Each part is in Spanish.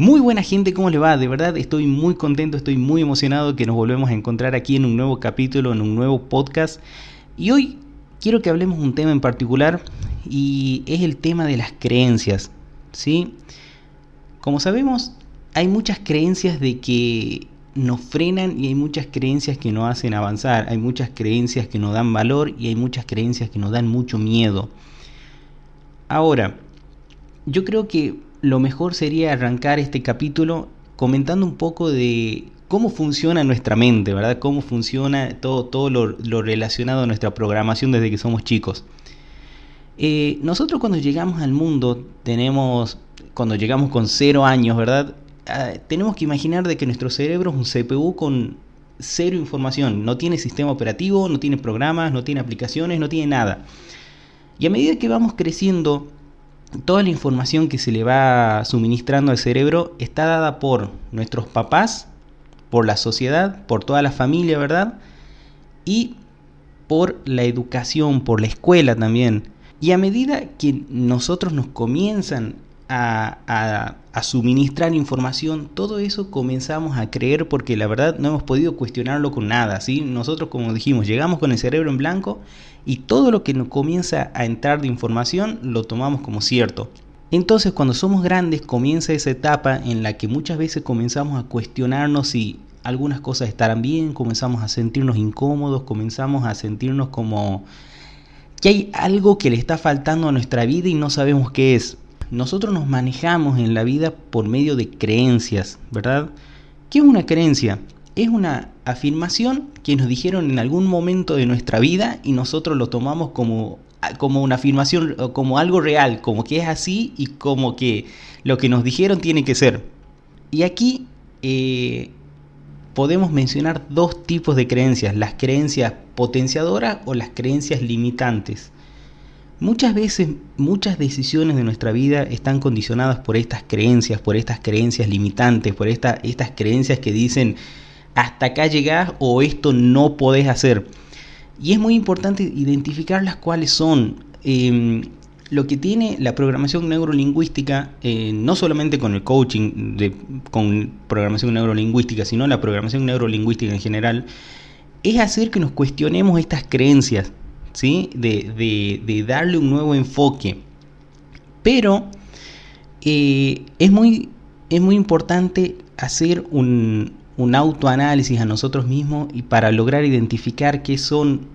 Muy buena gente, ¿cómo le va? De verdad estoy muy contento, estoy muy emocionado que nos volvemos a encontrar aquí en un nuevo capítulo, en un nuevo podcast. Y hoy quiero que hablemos un tema en particular y es el tema de las creencias. ¿sí? Como sabemos, hay muchas creencias de que nos frenan y hay muchas creencias que nos hacen avanzar, hay muchas creencias que nos dan valor y hay muchas creencias que nos dan mucho miedo. Ahora, yo creo que lo mejor sería arrancar este capítulo comentando un poco de cómo funciona nuestra mente, ¿verdad? Cómo funciona todo, todo lo, relacionado a nuestra programación desde que somos chicos. Eh, nosotros cuando llegamos al mundo tenemos, cuando llegamos con cero años, ¿verdad? Ah, tenemos que imaginar de que nuestro cerebro es un CPU con cero información, no tiene sistema operativo, no tiene programas, no tiene aplicaciones, no tiene nada. Y a medida que vamos creciendo, toda la información que se le va suministrando al cerebro está dada por nuestros papás, por la sociedad, por toda la familia, ¿verdad? Y por la educación, por la escuela también. Y a medida que nosotros nos comienzan a, suministrar información, todo eso comenzamos a creer porque la verdad no hemos podido cuestionarlo con nada. ¿sí? Nosotros, como dijimos, llegamos con el cerebro en blanco y todo lo que nos comienza a entrar de información lo tomamos como cierto. Entonces cuando somos grandes comienza esa etapa en la que muchas veces comenzamos a cuestionarnos si algunas cosas estarán bien, comenzamos a sentirnos incómodos, comenzamos a sentirnos como que hay algo que le está faltando a nuestra vida y no sabemos qué es nosotros nos manejamos en la vida por medio de creencias, ¿verdad? ¿Qué es una creencia? Es una afirmación que nos dijeron en algún momento de nuestra vida y nosotros lo tomamos como, como una afirmación, como algo real, como que es así y como que lo que nos dijeron tiene que ser. Y aquí eh, podemos mencionar dos tipos de creencias, las creencias potenciadoras o las creencias limitantes. Muchas veces, muchas decisiones de nuestra vida están condicionadas por estas creencias, por estas creencias limitantes, por estas creencias que dicen hasta acá llegás o esto no podés hacer. Y es muy importante identificar las cuales son. Em, lo que tiene la programación neurolingüística, eh, no solamente con el coaching de, con programación neurolingüística, sino la programación neurolingüística en general, es hacer que nos cuestionemos estas creencias ¿sí? de, darle un nuevo enfoque. Pero eh, es, muy, es muy importante hacer un, un autoanálisis a nosotros mismos y para lograr identificar qué son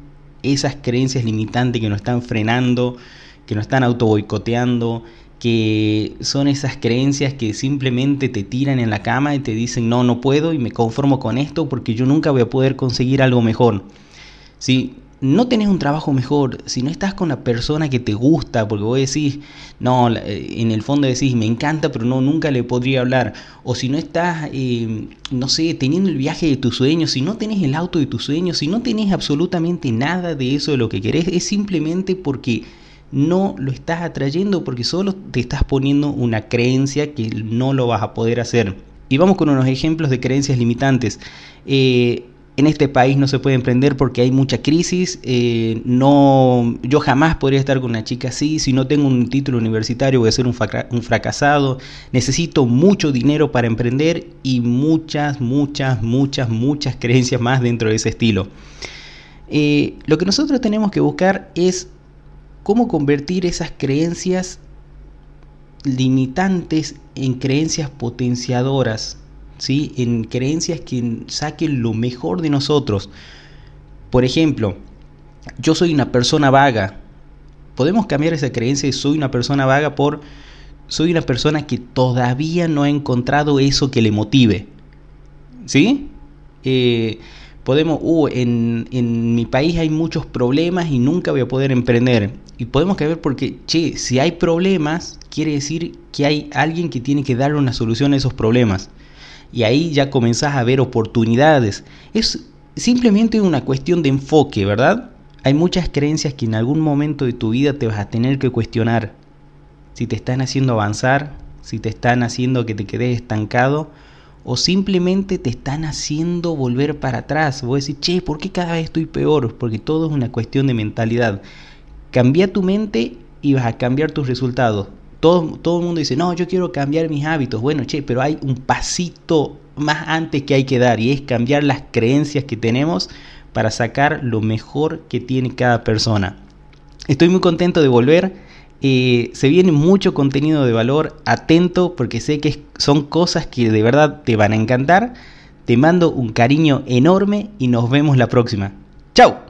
esas creencias limitantes que nos están frenando, que nos están auto boicoteando, que son esas creencias que simplemente te tiran en la cama y te dicen no, no puedo y me conformo con esto porque yo nunca voy a poder conseguir algo mejor. ¿Sí? No tenés un trabajo mejor, si no estás con la persona que te gusta, porque vos decís, no, eh, en el fondo decís, me encanta, pero no, nunca le podría hablar, o si no estás, eh, no sé, teniendo el viaje de tus sueños, si no tenés el auto de tus sueños, si no tenés absolutamente nada de eso de lo que querés, es simplemente porque no lo estás atrayendo, porque solo te estás poniendo una creencia que no lo vas a poder hacer. Y vamos con unos ejemplos de creencias limitantes. Eh, en este país no se puede emprender porque hay mucha crisis. Eh, no, yo jamás podría estar con una chica así. Si no tengo un título universitario voy a ser un, fracasado. Necesito mucho dinero para emprender y muchas, muchas, muchas, muchas creencias más dentro de ese estilo. Eh, lo que nosotros tenemos que buscar es cómo convertir esas creencias limitantes en creencias potenciadoras ¿sí? en creencias que saquen lo mejor de nosotros. Por ejemplo, yo soy una persona vaga. Podemos cambiar esa creencia de soy una persona vaga por soy una persona que todavía no ha encontrado eso que le motive. ¿Sí? Eh, podemos, uh, en, en, mi país hay muchos problemas y nunca voy a poder emprender. Y podemos cambiar porque, che, si hay problemas, quiere decir que hay alguien que tiene que darle una solución a esos problemas y ahí ya comenzás a ver oportunidades. Es simplemente una cuestión de enfoque, ¿verdad? Hay muchas creencias que en algún momento de tu vida te vas a tener que cuestionar. Si te están haciendo avanzar, si te están haciendo que te quedes estancado o simplemente te están haciendo volver para atrás. Vos decís, che, ¿por qué cada vez estoy peor? Porque todo es una cuestión de mentalidad. Cambia tu mente y vas a cambiar tus resultados todo, todo el mundo dice, no, yo quiero cambiar mis hábitos. Bueno, che, pero hay un pasito más antes que hay que dar y es cambiar las creencias que tenemos para sacar lo mejor que tiene cada persona. Estoy muy contento de volver. Eh, se viene mucho contenido de valor. Atento porque sé que son cosas que de verdad te van a encantar. Te mando un cariño enorme y nos vemos la próxima. ¡Chao!